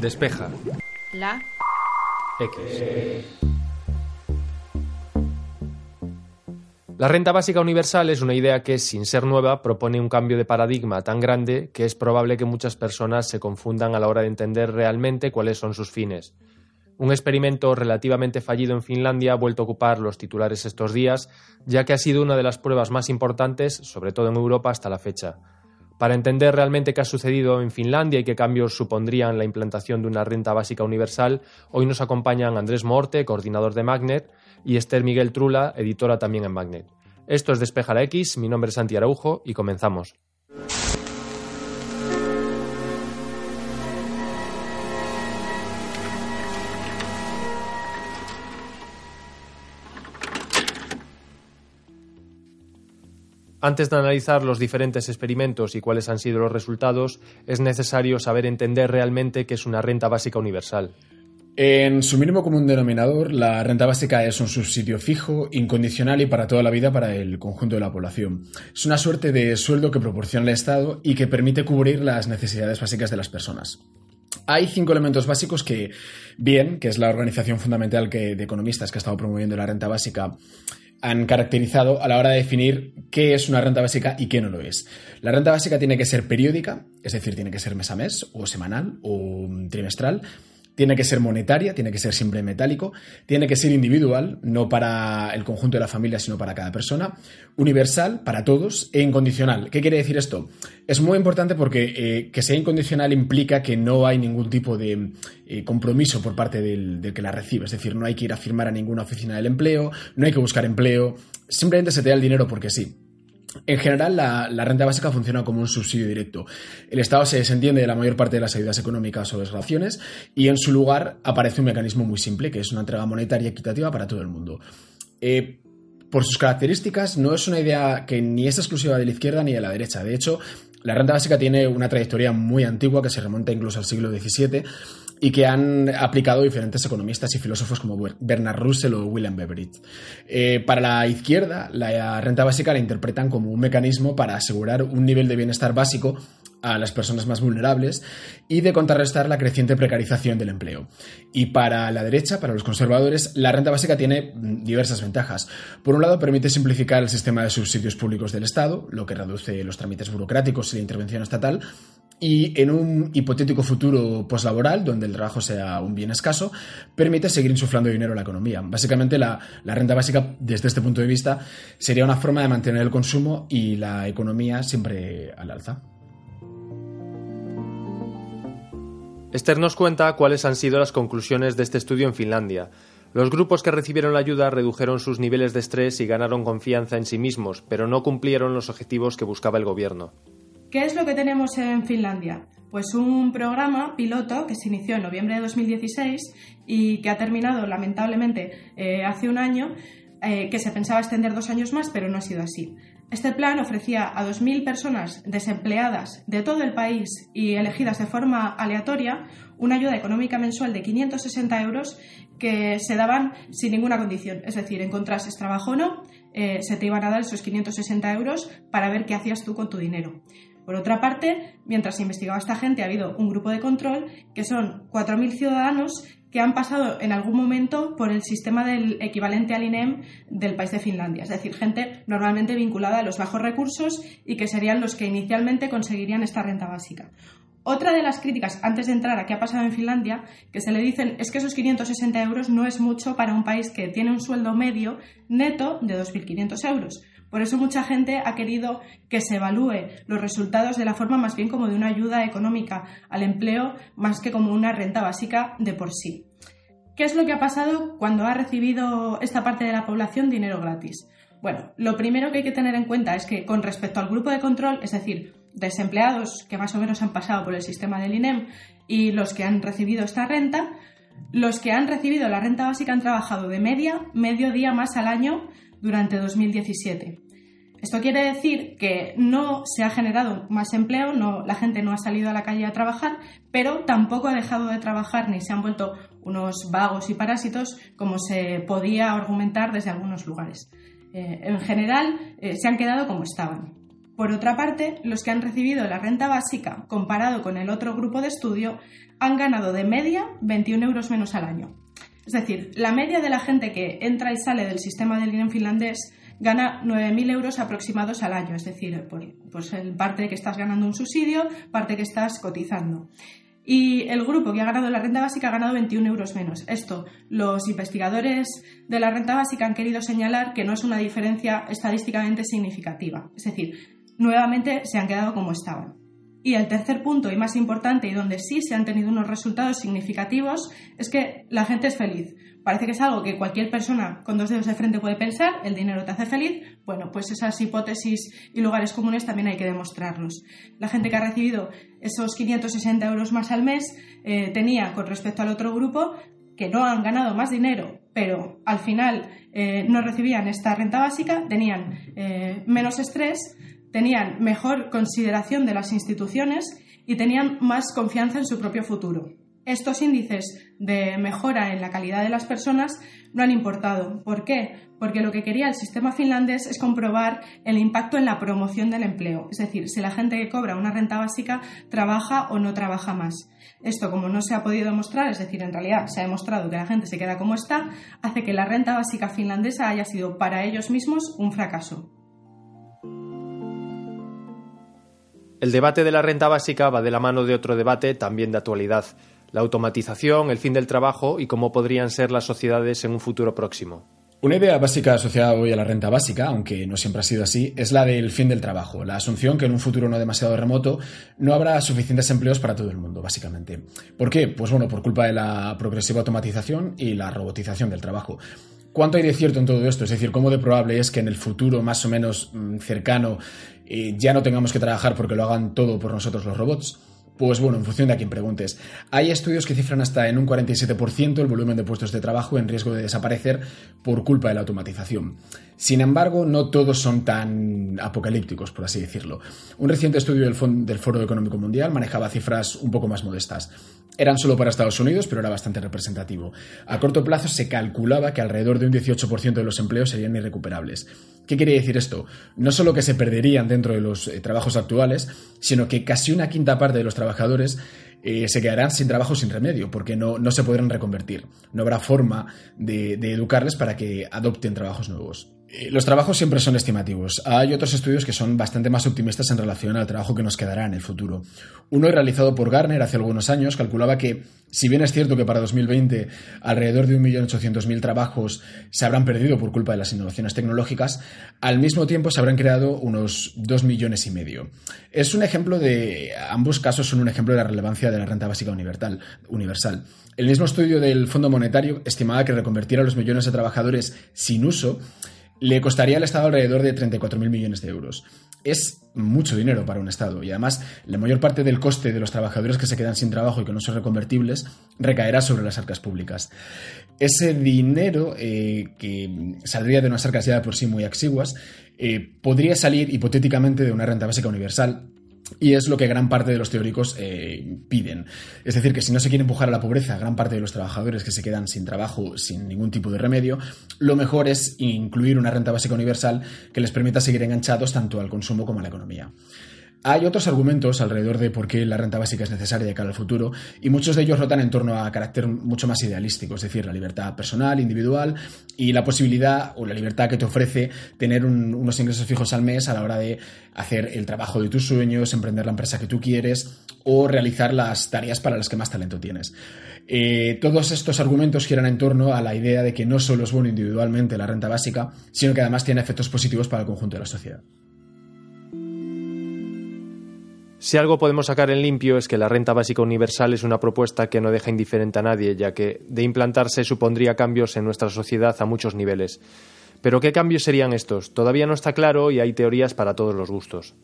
Despeja. La. X. La renta básica universal es una idea que, sin ser nueva, propone un cambio de paradigma tan grande que es probable que muchas personas se confundan a la hora de entender realmente cuáles son sus fines. Un experimento relativamente fallido en Finlandia ha vuelto a ocupar los titulares estos días, ya que ha sido una de las pruebas más importantes, sobre todo en Europa, hasta la fecha. Para entender realmente qué ha sucedido en Finlandia y qué cambios supondrían la implantación de una renta básica universal, hoy nos acompañan Andrés Morte, coordinador de Magnet, y Esther Miguel Trula, editora también en Magnet. Esto es Despeja la X, mi nombre es Santi Araujo y comenzamos. Antes de analizar los diferentes experimentos y cuáles han sido los resultados, es necesario saber entender realmente qué es una renta básica universal. En su mínimo común denominador, la renta básica es un subsidio fijo, incondicional y para toda la vida para el conjunto de la población. Es una suerte de sueldo que proporciona el Estado y que permite cubrir las necesidades básicas de las personas. Hay cinco elementos básicos que, bien, que es la organización fundamental que, de economistas que ha estado promoviendo la renta básica, han caracterizado a la hora de definir qué es una renta básica y qué no lo es. La renta básica tiene que ser periódica, es decir, tiene que ser mes a mes, o semanal, o trimestral tiene que ser monetaria, tiene que ser siempre metálico, tiene que ser individual, no para el conjunto de la familia, sino para cada persona, universal para todos e incondicional. ¿Qué quiere decir esto? Es muy importante porque eh, que sea incondicional implica que no hay ningún tipo de eh, compromiso por parte del, del que la recibe, es decir, no hay que ir a firmar a ninguna oficina del empleo, no hay que buscar empleo, simplemente se te da el dinero porque sí. En general, la, renta básica funciona como un subsidio directo. El Estado se desentiende de la mayor parte de las ayudas económicas o desgraciaciones y en su lugar aparece un mecanismo muy simple, que es una entrega monetaria equitativa para todo el mundo. Eh, por sus características, no es una idea que ni es exclusiva de la izquierda ni de la derecha. De hecho, la renta básica tiene una trayectoria muy antigua que se remonta incluso al siglo XVII y que han aplicado diferentes economistas y filósofos como Bernard Russell o William Beveridge. Eh, para la izquierda, la renta básica la interpretan como un mecanismo para asegurar un nivel de bienestar básico a las personas más vulnerables y de contrarrestar la creciente precarización del empleo. Y para la derecha, para los conservadores, la renta básica tiene mm, diversas ventajas. Por un lado, permite simplificar el sistema de subsidios públicos del Estado, lo que reduce los trámites burocráticos y la intervención estatal, y en un hipotético futuro poslaboral, donde el trabajo sea un bien escaso, permite seguir insuflando dinero a la economía. Básicamente, la, la, renta básica, desde este punto de vista, sería una forma de mantener el consumo y la economía siempre al alza. Esther nos cuenta cuáles han sido las conclusiones de este estudio en Finlandia. Los grupos que recibieron la ayuda redujeron sus niveles de estrés y ganaron confianza en sí mismos, pero no cumplieron los objetivos que buscaba el gobierno. ¿Qué es lo que tenemos en Finlandia? Pues un programa piloto que se inició en noviembre de 2016 y que ha terminado lamentablemente eh, hace un año, eh, que se pensaba extender dos años más, pero no ha sido así. Este plan ofrecía a 2.000 personas desempleadas de todo el país y elegidas de forma aleatoria una ayuda económica mensual de 560 euros que se daban sin ninguna condición. Es decir, encontrases trabajo o no, eh, se te iban a dar esos 560 euros para ver qué hacías tú con tu dinero. Por otra parte, mientras se investigaba esta gente, ha habido un grupo de control que son 4.000 ciudadanos que han pasado en algún momento por el sistema del equivalente al INEM del país de Finlandia, es decir, gente normalmente vinculada a los bajos recursos y que serían los que inicialmente conseguirían esta renta básica. Otra de las críticas antes de entrar a qué ha pasado en Finlandia, que se le dicen es que esos 560 euros no es mucho para un país que tiene un sueldo medio neto de 2.500 euros. Por eso mucha gente ha querido que se evalúe los resultados de la forma más bien como de una ayuda económica al empleo más que como una renta básica de por sí. ¿Qué es lo que ha pasado cuando ha recibido esta parte de la población dinero gratis? Bueno, lo primero que hay que tener en cuenta es que con respecto al grupo de control, es decir, desempleados que más o menos han pasado por el sistema del INEM y los que han recibido esta renta, los que han recibido la renta básica han trabajado de media medio día más al año durante 2017. Esto quiere decir que no se ha generado más empleo, no, la gente no ha salido a la calle a trabajar, pero tampoco ha dejado de trabajar ni se han vuelto unos vagos y parásitos como se podía argumentar desde algunos lugares. Eh, en general, eh, se han quedado como estaban. Por otra parte, los que han recibido la renta básica, comparado con el otro grupo de estudio, han ganado de media 21 euros menos al año. Es decir, la media de la gente que entra y sale del sistema del INEM finlandés gana 9.000 euros aproximados al año, es decir, pues en parte que estás ganando un subsidio, parte que estás cotizando. Y el grupo que ha ganado la renta básica ha ganado 21 euros menos. Esto, los investigadores de la renta básica han querido señalar que no es una diferencia estadísticamente significativa. Es decir, nuevamente se han quedado como estaban. Y el tercer punto y más importante y donde sí se han tenido unos resultados significativos es que la gente es feliz. Parece que es algo que cualquier persona con dos dedos de frente puede pensar, el dinero te hace feliz, bueno, pues esas hipótesis y lugares comunes también hay que demostrarlos. La gente que ha recibido esos 560 euros más al mes eh, tenía con respecto al otro grupo que no han ganado más dinero, pero al final eh, no recibían esta renta básica, tenían eh, menos estrés, tenían mejor consideración de las instituciones y tenían más confianza en su propio futuro. Estos índices de mejora en la calidad de las personas no han importado. ¿Por qué? Porque lo que quería el sistema finlandés es comprobar el impacto en la promoción del empleo, es decir, si la gente que cobra una renta básica trabaja o no trabaja más. Esto, como no se ha podido demostrar, es decir, en realidad se ha demostrado que la gente se queda como está, hace que la renta básica finlandesa haya sido para ellos mismos un fracaso. El debate de la renta básica va de la mano de otro debate también de actualidad, la automatización, el fin del trabajo y cómo podrían ser las sociedades en un futuro próximo. Una idea básica asociada hoy a la renta básica, aunque no siempre ha sido así, es la del fin del trabajo, la asunción que en un futuro no demasiado remoto no habrá suficientes empleos para todo el mundo, básicamente. ¿Por qué? Pues bueno, por culpa de la progresiva automatización y la robotización del trabajo. ¿Cuánto hay de cierto en todo esto? Es decir, ¿cómo de probable es que en el futuro más o menos mm, cercano eh, ya no tengamos que trabajar porque lo hagan todo por nosotros los robots? Pues bueno, en función de a quien preguntes. Hay estudios que cifran hasta en un 47% el volumen de puestos de trabajo en riesgo de desaparecer por culpa de la automatización. Sin embargo, no todos son tan apocalípticos, por así decirlo. Un reciente estudio del, del Foro Económico Mundial manejaba cifras un poco más modestas. Eran solo para Estados Unidos, pero era bastante representativo. A corto plazo se calculaba que alrededor de un 18% de los empleos serían irrecuperables. ¿Qué quiere decir esto? No solo que se perderían dentro de los eh, trabajos actuales, sino que casi una quinta parte de los trabajadores eh, se quedarán sin trabajo sin remedio, porque no, se podrán reconvertir. No habrá forma de educarles para que adopten trabajos nuevos. Eh, los trabajos siempre son estimativos. Hay otros estudios que son bastante más optimistas en relación al trabajo que nos quedará en el futuro. Uno realizado por Garner hace algunos años calculaba que, si bien es cierto que para 2020 alrededor de 1.800.000 trabajos se habrán perdido por culpa de las innovaciones tecnológicas, al mismo tiempo se habrán creado unos 2 millones y medio. Es un ejemplo de, ambos casos son un ejemplo de la relevancia de la renta básica universal. El mismo estudio del Fondo Monetario estimaba que reconvertir a los millones de trabajadores sin uso le costaría al Estado alrededor de 34.000 millones de euros. Es mucho dinero para un Estado y además la mayor parte del coste de los trabajadores que se quedan sin trabajo y que no son reconvertibles recaerá sobre las arcas públicas. Ese dinero eh, que saldría de unas arcas ya por sí muy exiguas eh, podría salir hipotéticamente de una renta básica universal y es lo que gran parte de los teóricos eh, piden. Es decir, que si no se quiere empujar a la pobreza gran parte de los trabajadores que se quedan sin trabajo, sin ningún tipo de remedio, lo mejor es incluir una renta básica universal que les permita seguir enganchados tanto al consumo como a la economía. Hay otros argumentos alrededor de por qué la renta básica es necesaria de cara al futuro y muchos de ellos rotan en torno a carácter mucho más idealístico, es decir, la libertad personal, individual y la posibilidad o la libertad que te ofrece tener unos ingresos fijos al mes a la hora de hacer el trabajo de tus sueños, emprender la empresa que tú quieres o realizar las tareas para las que más talento tienes. Eh, todos estos argumentos giran en torno a la idea de que no solo es bueno individualmente la renta básica, sino que además tiene efectos positivos para el conjunto de la sociedad. Si algo podemos sacar en limpio es que la renta básica universal es una propuesta que no deja indiferente a nadie, ya que de implantarse supondría cambios en nuestra sociedad a muchos niveles. Pero ¿qué cambios serían estos? Todavía no está claro y hay teorías para todos los gustos.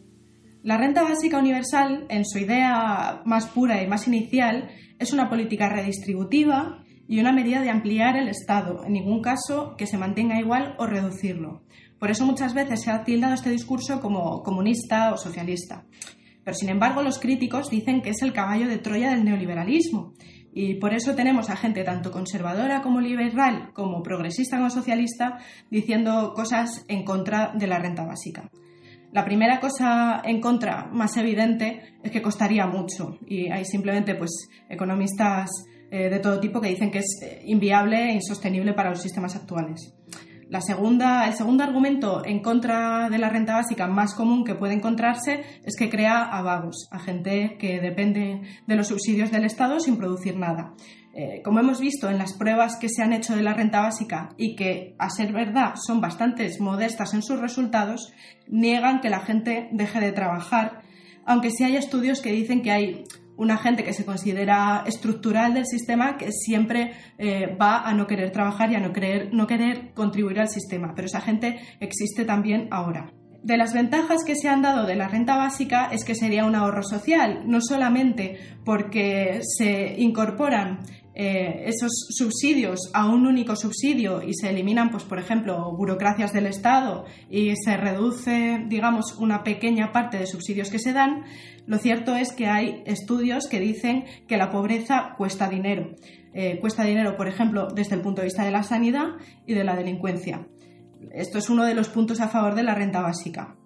La renta básica universal, en su idea más pura y más inicial, es una política redistributiva y una medida de ampliar el Estado, en ningún caso que se mantenga igual o reducirlo. Por eso muchas veces se ha tildado este discurso como comunista o socialista. Pero sin embargo, los críticos dicen que es el caballo de Troya del neoliberalismo. Y por eso tenemos a gente tanto conservadora como liberal, como progresista como socialista, diciendo cosas en contra de la renta básica. La primera cosa en contra más evidente es que costaría mucho y hay simplemente pues economistas eh, de todo tipo que dicen que es eh, inviable e insostenible para los sistemas actuales. La segunda, el segundo argumento en contra de la renta básica más común que puede encontrarse es que crea a vagos, a gente que depende de los subsidios del Estado sin producir nada. Eh, como hemos visto en las pruebas que se han hecho de la renta básica y que, a ser verdad, son bastante modestas en sus resultados, niegan que la gente deje de trabajar, aunque sí hay estudios que dicen que hay una gente que se considera estructural del sistema que siempre eh, va a no querer trabajar y a no no querer contribuir al sistema, pero esa gente existe también ahora. De las ventajas que se han dado de la renta básica es que sería un ahorro social, no solamente porque se incorporan eh, esos subsidios a un único subsidio y se eliminan, pues, por ejemplo, burocracias del Estado y se reduce, digamos, una pequeña parte de subsidios que se dan, lo cierto es que hay estudios que dicen que la pobreza cuesta dinero. Eh, cuesta dinero, por ejemplo, desde el punto de vista de la sanidad y de la delincuencia. Esto es uno de los puntos a favor de la renta básica.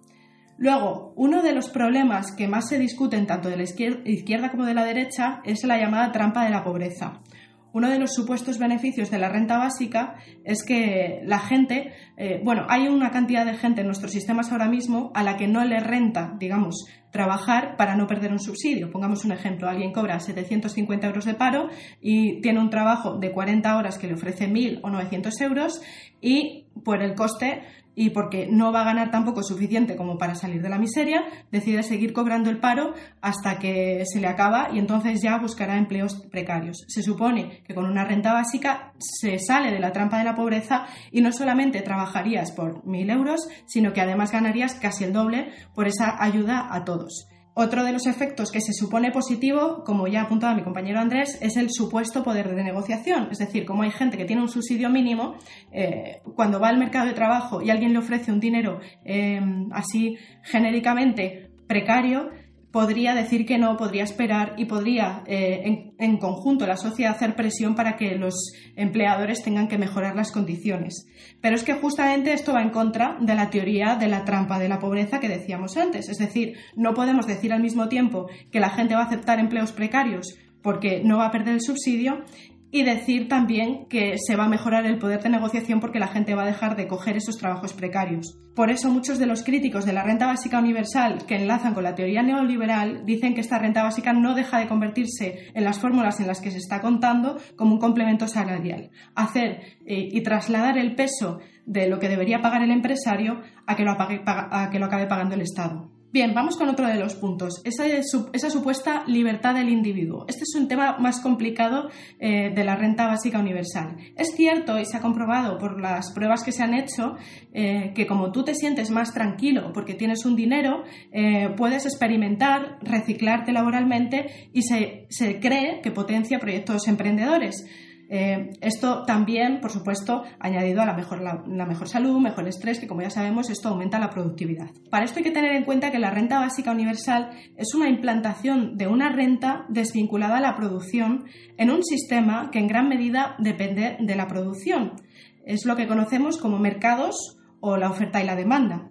Luego, uno de los problemas que más se discuten tanto de la izquierda como de la derecha es la llamada trampa de la pobreza uno de los supuestos beneficios de la renta básica es que la gente, eh, bueno, hay una cantidad de gente en nuestros sistemas ahora mismo a la que no le renta, digamos, trabajar para no perder un subsidio. Pongamos un ejemplo, alguien cobra 750 euros de paro y tiene un trabajo de 40 horas que le ofrece 1.000 o 900 euros y por el coste y porque no va a ganar tampoco suficiente como para salir de la miseria, decide seguir cobrando el paro hasta que se le acaba y entonces ya buscará empleos precarios. Se supone que con una renta básica se sale de la trampa de la pobreza y no solamente trabajarías por mil euros, sino que además ganarías casi el doble por esa ayuda a todos. Otro de los efectos que se supone positivo, como ya apuntaba mi compañero Andrés, es el supuesto poder de negociación. Es decir, como hay gente que tiene un subsidio mínimo, eh, cuando va al mercado de trabajo y alguien le ofrece un dinero eh, así genéricamente precario, podría decir que no, podría esperar y podría eh, en, conjunto la sociedad hacer presión para que los empleadores tengan que mejorar las condiciones. Pero es que justamente esto va en contra de la teoría de la trampa de la pobreza que decíamos antes. Es decir, no podemos decir al mismo tiempo que la gente va a aceptar empleos precarios porque no va a perder el subsidio y decir también que se va a mejorar el poder de negociación porque la gente va a dejar de coger esos trabajos precarios. Por eso muchos de los críticos de la renta básica universal que enlazan con la teoría neoliberal dicen que esta renta básica no deja de convertirse en las fórmulas en las que se está contando como un complemento salarial. Hacer eh, y trasladar el peso de lo que debería pagar el empresario a que lo, a que lo acabe pagando el Estado. Bien, vamos con otro de los puntos, esa, supuesta libertad del individuo. Este es un tema más complicado eh, de la renta básica universal. Es cierto y se ha comprobado por las pruebas que se han hecho eh, que como tú te sientes más tranquilo porque tienes un dinero, eh, puedes experimentar, reciclarte laboralmente y se, se cree que potencia proyectos emprendedores. Eh, esto también, por supuesto, añadido a la mejor, la, mejor salud, mejor estrés, que como ya sabemos, esto aumenta la productividad. Para esto hay que tener en cuenta que la renta básica universal es una implantación de una renta desvinculada a la producción en un sistema que en gran medida depende de la producción. Es lo que conocemos como mercados o la oferta y la demanda.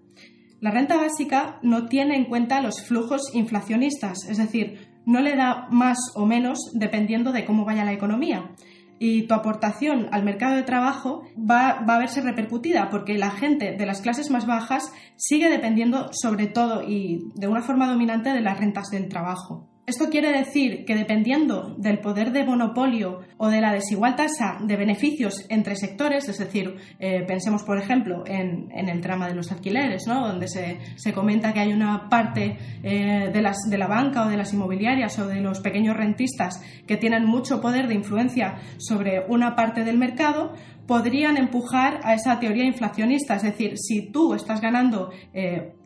La renta básica no tiene en cuenta los flujos inflacionistas, es decir, no le da más o menos dependiendo de cómo vaya la economía y tu aportación al mercado de trabajo va, a verse repercutida porque la gente de las clases más bajas sigue dependiendo sobre todo y de una forma dominante de las rentas del trabajo. Esto quiere decir que dependiendo del poder de monopolio o de la desigual tasa de beneficios entre sectores, es decir, eh, pensemos por ejemplo en, el trama de los alquileres, ¿no? donde se, comenta que hay una parte eh, de, las, de la banca o de las inmobiliarias o de los pequeños rentistas que tienen mucho poder de influencia sobre una parte del mercado, podrían empujar a esa teoría inflacionista. Es decir, si tú estás ganando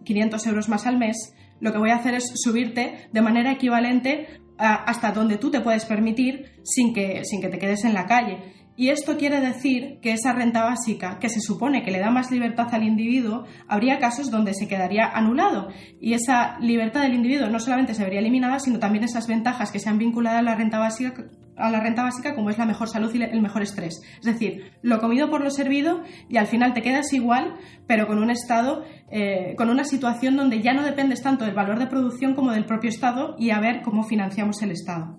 500 eh, euros más al mes, lo que voy a hacer es subirte de manera equivalente hasta donde tú te puedes permitir sin que, sin que te quedes en la calle. Y esto quiere decir que esa renta básica, que se supone que le da más libertad al individuo, habría casos donde se quedaría anulado. Y esa libertad del individuo no solamente se vería eliminada, sino también esas ventajas que se han vinculado a la renta básica, a la renta básica como es la mejor salud y el mejor estrés. Es decir, lo comido por lo servido y al final te quedas igual, pero con un Estado, eh, con una situación donde ya no dependes tanto del valor de producción como del propio Estado y a ver cómo financiamos el Estado.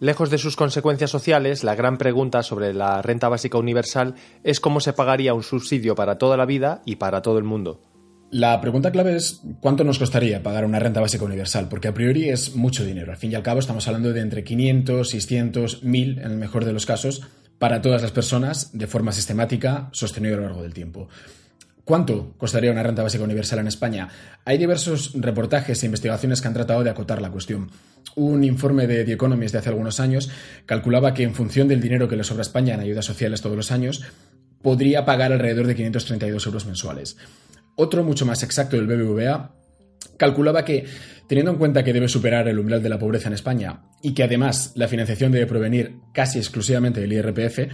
Lejos de sus consecuencias sociales, la gran pregunta sobre la renta básica universal es cómo se pagaría un subsidio para toda la vida y para todo el mundo. La pregunta clave es cuánto nos costaría pagar una renta básica universal, porque a priori es mucho dinero. Al fin y al cabo estamos hablando de entre 500, 600, 1000 en el mejor de los casos para todas las personas de forma sistemática, sostenida a lo largo del tiempo. ¿Cuánto costaría una renta básica universal en España? Hay diversos reportajes e investigaciones que han tratado de acotar la cuestión. Un informe de The Economist de hace algunos años calculaba que en función del dinero que le sobra a España en ayudas sociales todos los años, podría pagar alrededor de 532 euros mensuales. Otro mucho más exacto del BBVA calculaba que, teniendo en cuenta que debe superar el umbral de la pobreza en España y que además la financiación debe provenir casi exclusivamente del IRPF,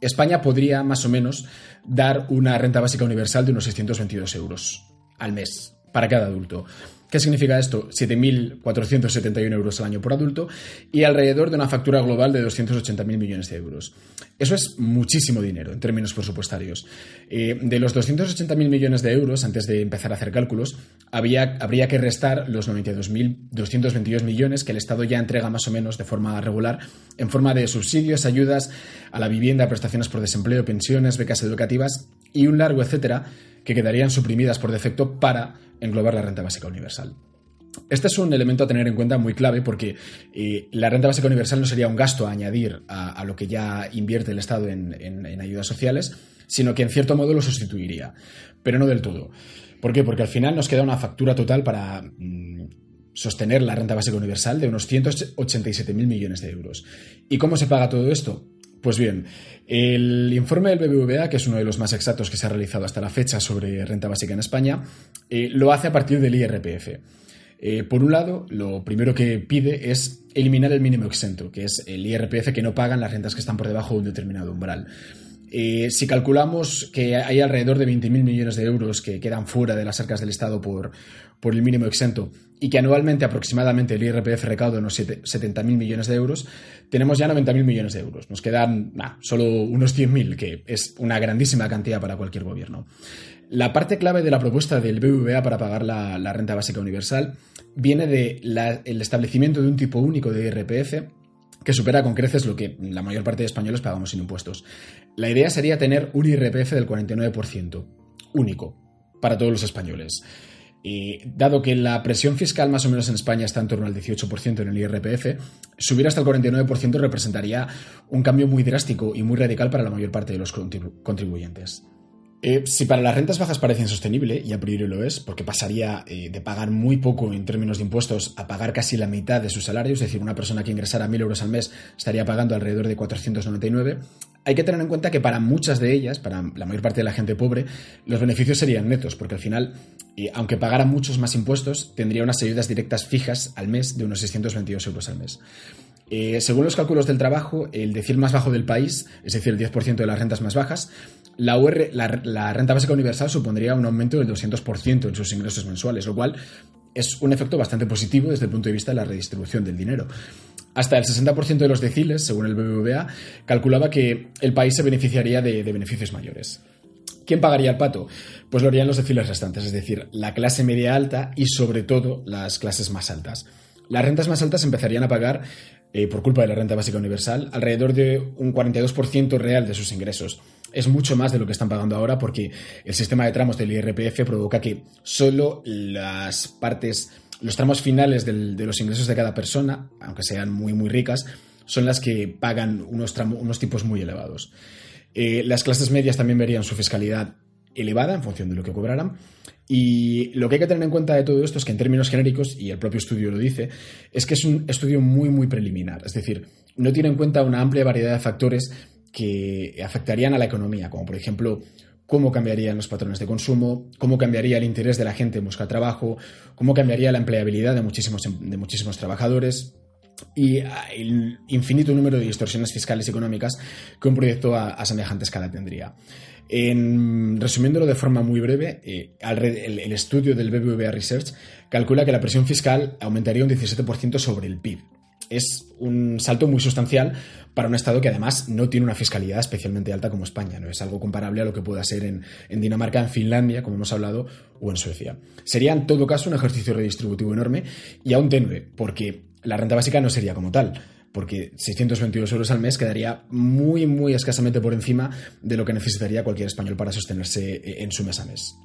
España podría más o menos dar una renta básica universal de unos 622 euros al mes para cada adulto. ¿Qué significa esto? 7.471 euros al año por adulto y alrededor de una factura global de 280.000 millones de euros. Eso es muchísimo dinero en términos presupuestarios. Eh, de los 280.000 millones de euros, antes de empezar a hacer cálculos, habría que restar los 92.222 millones que el Estado ya entrega más o menos de forma regular en forma de subsidios, ayudas a la vivienda, prestaciones por desempleo, pensiones, becas educativas y un largo etcétera que quedarían suprimidas por defecto para englobar la renta básica universal. Este es un elemento a tener en cuenta muy clave porque eh, la renta básica universal no sería un gasto a añadir a, lo que ya invierte el Estado en, ayudas sociales, sino que en cierto modo lo sustituiría, pero no del todo. ¿Por qué? Porque al final nos queda una factura total para mm, sostener la renta básica universal de unos 187.000 millones de euros. ¿Y cómo se paga todo esto? Pues bien, el informe del BBVA, que es uno de los más exactos que se ha realizado hasta la fecha sobre renta básica en España, eh, lo hace a partir del IRPF. Eh, por un lado, lo primero que pide es eliminar el mínimo exento, que es el IRPF que no pagan las rentas que están por debajo de un determinado umbral. Eh, si calculamos que hay alrededor de 20.000 millones de euros que quedan fuera de las arcas del Estado por, por el mínimo exento y que anualmente aproximadamente el IRPF recauda unos 70.000 millones de euros, tenemos ya 90.000 millones de euros. Nos quedan solo unos 100.000, que es una grandísima cantidad para cualquier gobierno. La parte clave de la propuesta del BBVA para pagar la, renta básica universal viene del establecimiento de un tipo único de IRPF que supera con creces lo que la mayor parte de españoles pagamos sin impuestos. La idea sería tener un IRPF del 49%, único, para todos los españoles. Y dado que la presión fiscal más o menos en España está en torno al 18% en el IRPF, subir hasta el 49% representaría un cambio muy drástico y muy radical para la mayor parte de los contribuyentes. Eh, si para las rentas bajas parece insostenible, y a priori lo es, porque pasaría eh, de pagar muy poco en términos de impuestos a pagar casi la mitad de su salario, es decir, una persona que ingresara 1.000 euros al mes estaría pagando alrededor de 499, hay que tener en cuenta que para muchas de ellas, para la mayor parte de la gente pobre, los beneficios serían netos, porque al final, eh, aunque pagara muchos más impuestos, tendría unas ayudas directas fijas al mes de unos 622 euros al mes. según los cálculos del trabajo, el decir más bajo del país, es decir, el 10% de las rentas más bajas, la, la, renta básica universal supondría un aumento del 200% en sus ingresos mensuales, lo cual es un efecto bastante positivo desde el punto de vista de la redistribución del dinero. Hasta el 60% de los deciles, según el BBVA, calculaba que el país se beneficiaría de, de beneficios mayores. ¿Quién pagaría el pato? Pues lo harían los deciles restantes, es decir, la clase media alta y sobre todo las clases más altas. Las rentas más altas empezarían a pagar, eh, por culpa de la renta básica universal, alrededor de un 42% real de sus ingresos es mucho más de lo que están pagando ahora porque el sistema de tramos del IRPF provoca que solo las partes, los tramos finales de los ingresos de cada persona, aunque sean muy muy ricas, son las que pagan unos, unos tipos muy elevados. Eh, las clases medias también verían su fiscalidad elevada en función de lo que cobraran. Y lo que hay que tener en cuenta de todo esto es que en términos genéricos, y el propio estudio lo dice, es que es un estudio muy, muy preliminar. Es decir, no tiene en cuenta una amplia variedad de factores que afectarían a la economía, como por ejemplo cómo cambiarían los patrones de consumo, cómo cambiaría el interés de la gente en buscar trabajo, cómo cambiaría la empleabilidad de muchísimos, de muchísimos trabajadores y ah, el infinito número de distorsiones fiscales y económicas que un proyecto a, semejante escala tendría. En, resumiéndolo de forma muy breve, eh, el, estudio del BBVA Research calcula que la presión fiscal aumentaría un 17% sobre el PIB es un salto muy sustancial para un Estado que además no tiene una fiscalidad especialmente alta como España. No es algo comparable a lo que pueda ser en Dinamarca, en Finlandia, como hemos hablado, o en Suecia. Sería en todo caso un ejercicio redistributivo enorme y aún tenue, porque la renta básica no sería como tal porque 622 euros al mes quedaría muy, muy escasamente por encima de lo que necesitaría cualquier español para sostenerse eh, en su mes a mes.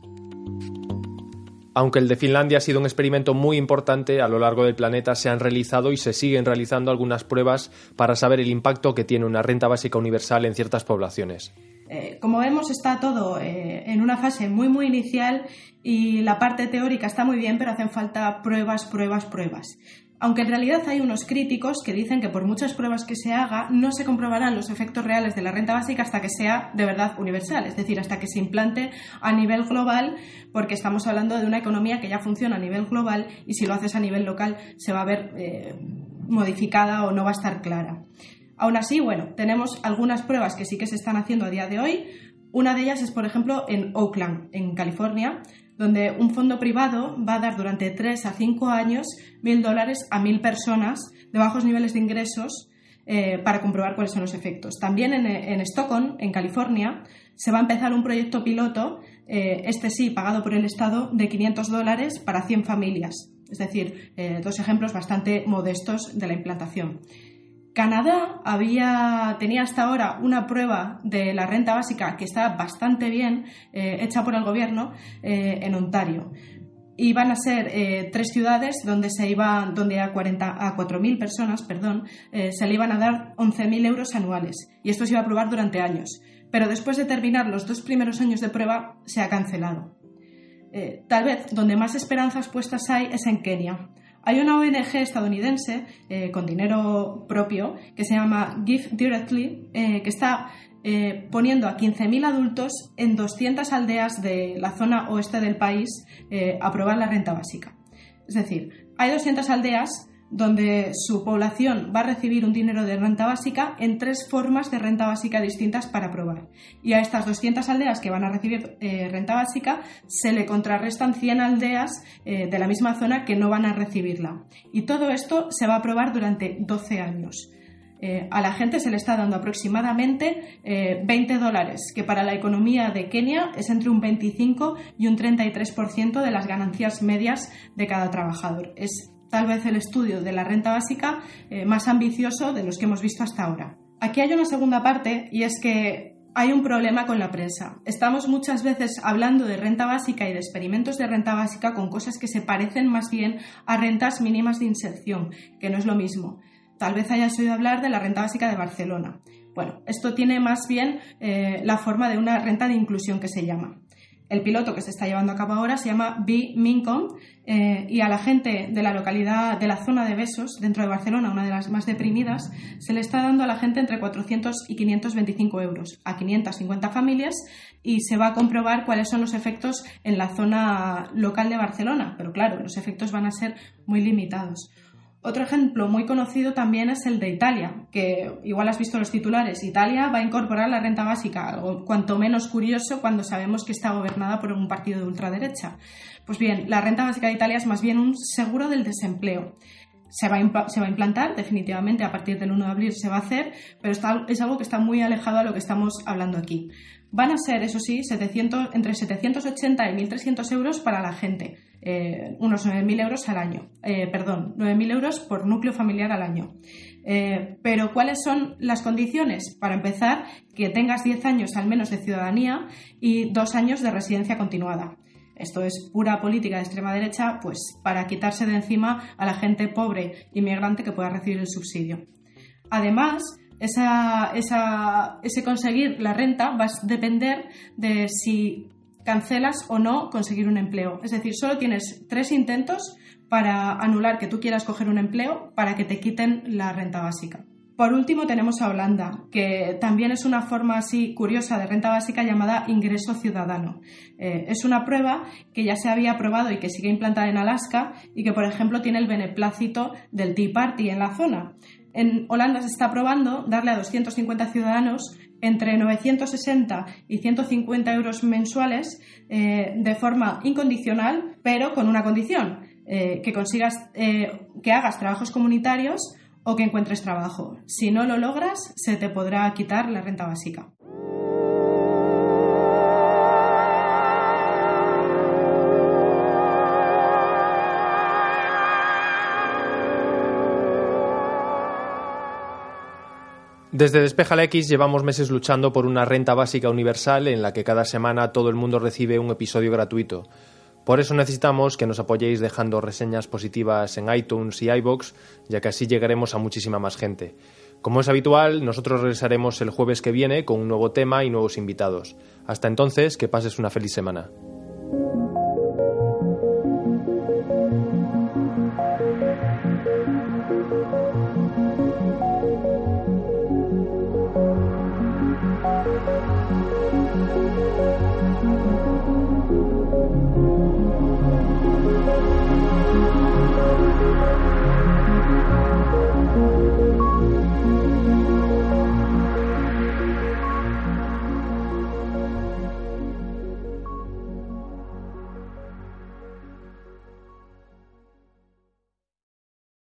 Aunque el de Finlandia ha sido un experimento muy importante, a lo largo del planeta se han realizado y se siguen realizando algunas pruebas para saber el impacto que tiene una renta básica universal en ciertas poblaciones. Eh, como vemos, está todo eh, en una fase muy, muy inicial y la parte teórica está muy bien, pero hacen falta pruebas, pruebas, pruebas aunque en realidad hay unos críticos que dicen que por muchas pruebas que se haga no se comprobarán los efectos reales de la renta básica hasta que sea de verdad universal, es decir, hasta que se implante a nivel global, porque estamos hablando de una economía que ya funciona a nivel global y si lo haces a nivel local se va a ver eh, modificada o no va a estar clara. Aún así, bueno, tenemos algunas pruebas que sí que se están haciendo a día de hoy. Una de ellas es, por ejemplo, en Oakland, en California, donde un fondo privado va a dar durante 3 a 5 años mil dólares a mil personas de bajos niveles de ingresos eh, para comprobar cuáles son los efectos. También en, Stockton, en California, se va a empezar un proyecto piloto, eh, este sí, pagado por el Estado, de 500 dólares para 100 familias. Es decir, eh, dos ejemplos bastante modestos de la implantación. Canadá había, tenía hasta ahora una prueba de la renta básica que está bastante bien eh, hecha por el gobierno eh, en Ontario. Iban a ser eh, tres ciudades donde se iba, donde a, 40, a 4.000 personas, perdón, se le iban a dar 11.000 euros anuales. Y esto se iba a probar durante años. Pero después de terminar los dos primeros años de prueba, se ha cancelado. tal vez donde más esperanzas puestas hay es en Kenia hay una ONG estadounidense eh, con dinero propio que se llama Give Directly, eh, que está eh, poniendo a 15.000 adultos en 200 aldeas de la zona oeste del país a probar la renta básica. Es decir, hay 200 aldeas donde su población va a recibir un dinero de renta básica en tres formas de renta básica distintas para probar. Y a estas 200 aldeas que van a recibir eh, renta básica se le contrarrestan 100 aldeas eh, de la misma zona que no van a recibirla. Y todo esto se va a probar durante 12 años. Eh, a la gente se le está dando aproximadamente 20 dólares, que para la economía de Kenia es entre un 25 y un 33% de las ganancias medias de cada trabajador. Es tal vez el estudio de la renta básica eh, más ambicioso de los que hemos visto hasta ahora. Aquí hay una segunda parte y es que hay un problema con la prensa. Estamos muchas veces hablando de renta básica y de experimentos de renta básica con cosas que se parecen más bien a rentas mínimas de inserción, que no es lo mismo. Tal vez hayas oído hablar de la renta básica de Barcelona. Bueno, esto tiene más bien eh, la forma de una renta de inclusión que se llama. El piloto que se está llevando a cabo ahora se llama B Mincom eh, y a la gente de la localidad, de la zona de Besos, dentro de Barcelona, una de las más deprimidas, se le está dando a la gente entre 400 y 525 euros a 550 familias y se va a comprobar cuáles son los efectos en la zona local de Barcelona. Pero claro, los efectos van a ser muy limitados. Otro ejemplo muy conocido también es el de Italia, que igual has visto los titulares. Italia va a incorporar la renta básica, algo cuanto menos curioso cuando sabemos que está gobernada por un partido de ultraderecha. Pues bien, la renta básica de Italia es más bien un seguro del desempleo. Se va, a implantar definitivamente a partir del 1 de abril se va a hacer, pero es algo que está muy alejado a lo que estamos hablando aquí. Van a ser, eso sí, 700, entre 780 y 1.300 euros para la gente eh, unos 9.000 euros al año. Eh, perdón, 9.000 euros por núcleo familiar al año. Eh, pero ¿cuáles son las condiciones? Para empezar, que tengas 10 años al menos de ciudadanía y 2 años de residencia continuada. Esto es pura política de extrema derecha, pues para quitarse de encima a la gente pobre inmigrante que pueda recibir el subsidio. Además, esa, ese conseguir la renta va a depender de si cancelas o no conseguir un empleo. Es decir, solo tienes tres intentos para anular que tú quieras coger un empleo para que te quiten la renta básica. Por último tenemos a Holanda, que también es una forma así curiosa de renta básica llamada ingreso ciudadano. Eh, es una prueba que ya se había aprobado y que sigue implantada en Alaska y que, por ejemplo, tiene el beneplácito del Tea Party en la zona. En Holanda se está probando darle a 250 ciudadanos entre 960 y 150 euros mensuales eh, de forma incondicional, pero con una condición, eh, que consigas, eh, que hagas trabajos comunitarios o que encuentres trabajo. Si no lo logras, se te podrá quitar la renta básica. Desde Despeja la X llevamos meses luchando por una renta básica universal en la que cada semana todo el mundo recibe un episodio gratuito. Por eso necesitamos que nos apoyéis dejando reseñas positivas en iTunes y iBox, ya que así llegaremos a muchísima más gente. Como es habitual, nosotros regresaremos el jueves que viene con un nuevo tema y nuevos invitados. Hasta entonces, que pases una feliz semana.